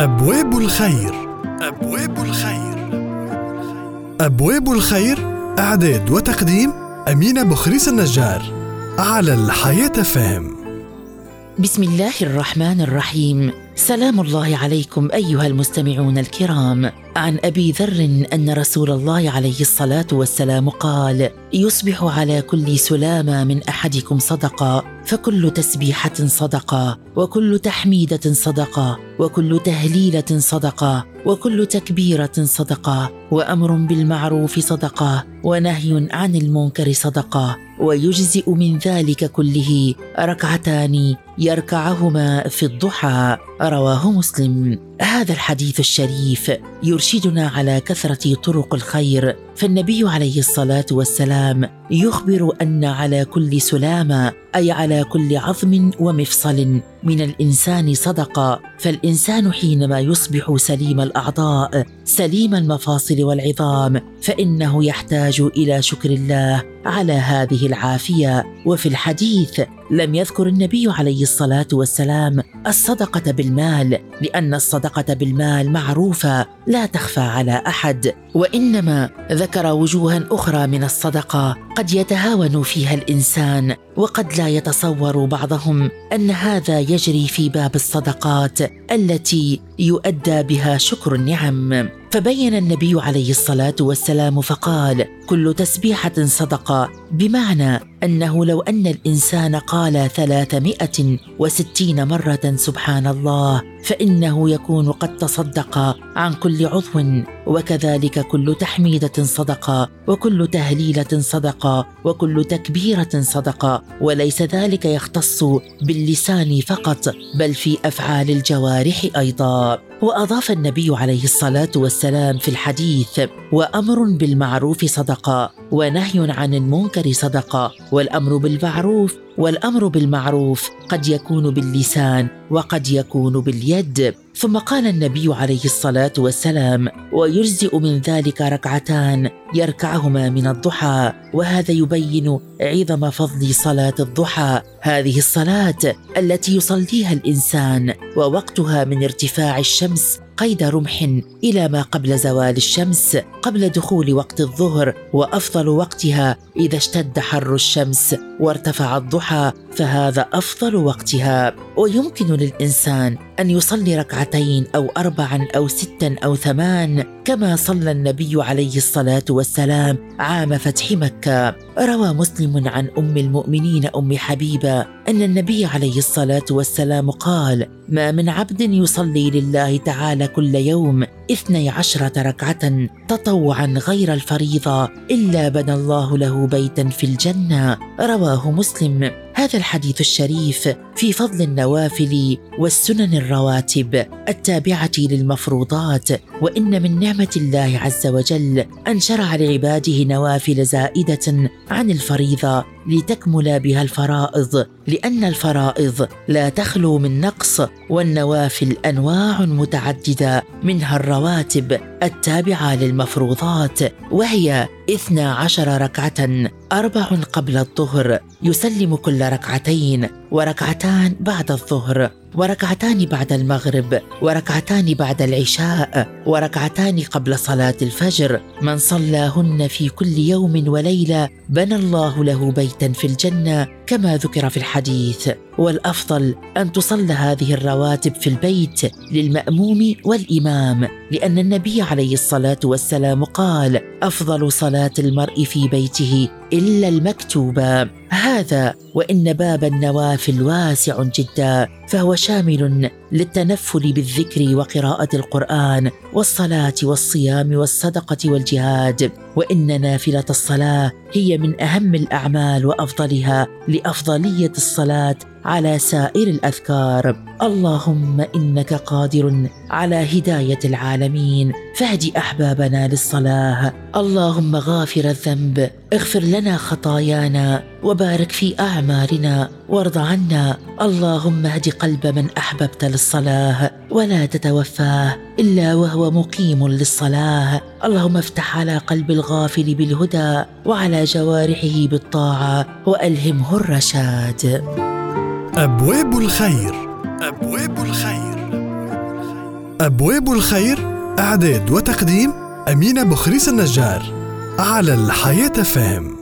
أبواب الخير. أبواب الخير. أبواب الخير إعداد وتقديم أمينة بخريس النجار على الحياة فهم. بسم الله الرحمن الرحيم. سلام الله عليكم أيها المستمعون الكرام. عن أبي ذر أن رسول الله عليه الصلاة والسلام قال يصبح على كل سلامة من أحدكم صدقة فكل تسبيحة صدقة وكل تحميدة صدقة وكل تهليلة صدقة وكل تكبيرة صدقة وأمر بالمعروف صدقة ونهي عن المنكر صدقة ويجزئ من ذلك كله ركعتان يركعهما في الضحى. رواه مسلم. هذا الحديث الشريف يرشدنا على كثرة طرق الخير فالنبي عليه الصلاة والسلام يخبر أن على كل سلامة أي على كل عظم ومفصل من الإنسان صدقه فالإنسان حينما يصبح سليم الأعضاء سليم المفاصل والعظام فإنه يحتاج إلى شكر الله على هذه العافية. وفي الحديث لم يذكر النبي عليه الصلاة والسلام الصدقة بالمال لأن الصدقة بالمال معروفة لا تخفى على أحد. وإنما ذكر وجوها أخرى من الصدقة قد يتهاون فيها الإنسان وقد لا يتصور بعضهم أن هذا يجري في باب الصدقات التي يؤدى بها شكر النعم. فبين النبي عليه الصلاة والسلام فقال كل تسبيحة صدقة. بمعنى أنه لو أن الإنسان قال ثلاثمائة وستين مرة سبحان الله فإنه يكون قد تصدق عن كل عضو وكذلك كل تحميدة صدقه وكل تهليلة صدقه وكل تكبيرة صدقه وليس ذلك يختص باللسان فقط بل في أفعال الجوارح أيضا. وأضاف النبي عليه الصلاة والسلام في الحديث وأمر بالمعروف صدقه ونهي عن المنكر صدقه والأمر بالمعروف والأمر بالمعروف قد يكون باللسان وقد يكون باليد. ثم قال النبي عليه الصلاة والسلام ويجزئ من ذلك ركعتان يركعهما من الضحى وهذا يبين عظم فضل صلاة الضحى. هذه الصلاة التي يصليها الإنسان ووقتها من ارتفاع الشمس قيد رمح إلى ما قبل زوال الشمس قبل دخول وقت الظهر وأفضل وقتها إذا اشتد حر الشمس وارتفع الضحى فهذا أفضل وقتها. ويمكن للإنسان أن يصلي ركعتين أو اربعا أو ستا أو ثمان كما صلى النبي عليه الصلاة والسلام عام فتح مكة. روى مسلم عن أم المؤمنين أم حبيبة أن النبي عليه الصلاة والسلام قال ما من عبد يصلي لله تعالى كل يوم اثني عشرة ركعة تطوعا غير الفريضة إلا بنى الله له بيتا في الجنة. رواه مسلم. هذا الحديث الشريف في فضل النوافل والسنن الرواتب التابعة للمفروضات وإن من نعمة الله عز وجل أن شرع لعباده نوافل زائدة عن الفريضة لتكمل بها الفرائض لأن الفرائض لا تخلو من نقص والنوافل أنواع متعددة منها الرواتب التابعة للمفروضات وهي اثنا عشر ركعة أربع قبل الظهر يسلم كل ركعتين وركعتان بعد الظهر وركعتان بعد المغرب وركعتان بعد العشاء وركعتان قبل صلاة الفجر. من صلاهن في كل يوم وليلة بنى الله له بيتا في الجنة. كما ذكر في الحديث والأفضل أن تصلى هذه الرواتب في البيت للمأموم والإمام لأن النبي عليه الصلاة والسلام قال أفضل صلاة المرء في بيته إلا المكتوبه هذا وإن باب النوافل واسع جدا فهو شامل للتنفل بالذكر وقراءة القرآن والصلاة والصيام والصدقة والجهاد وإن نافلة الصلاة هي من أهم الأعمال وأفضلها لأفضلية الصلاة على سائر الأذكار. اللهم إنك قادر على هداية العالمين. فاهد أحبابنا للصلاة. اللهم غافر الذنب. اغفر لنا خطايانا. وبارك في أعمارنا. وارض عنا. اللهم اهد قلب من أحببت للصلاة. ولا تتوفاه إلا وهو مقيم للصلاة. اللهم افتح على قلب الغافل بالهدى. وعلى جوارحه بالطاعة. وألهمه الرشاد. أبواب الخير. أبواب الخير. أبواب الخير إعداد وتقديم أمينة بخريس النجار على الحياة فهم.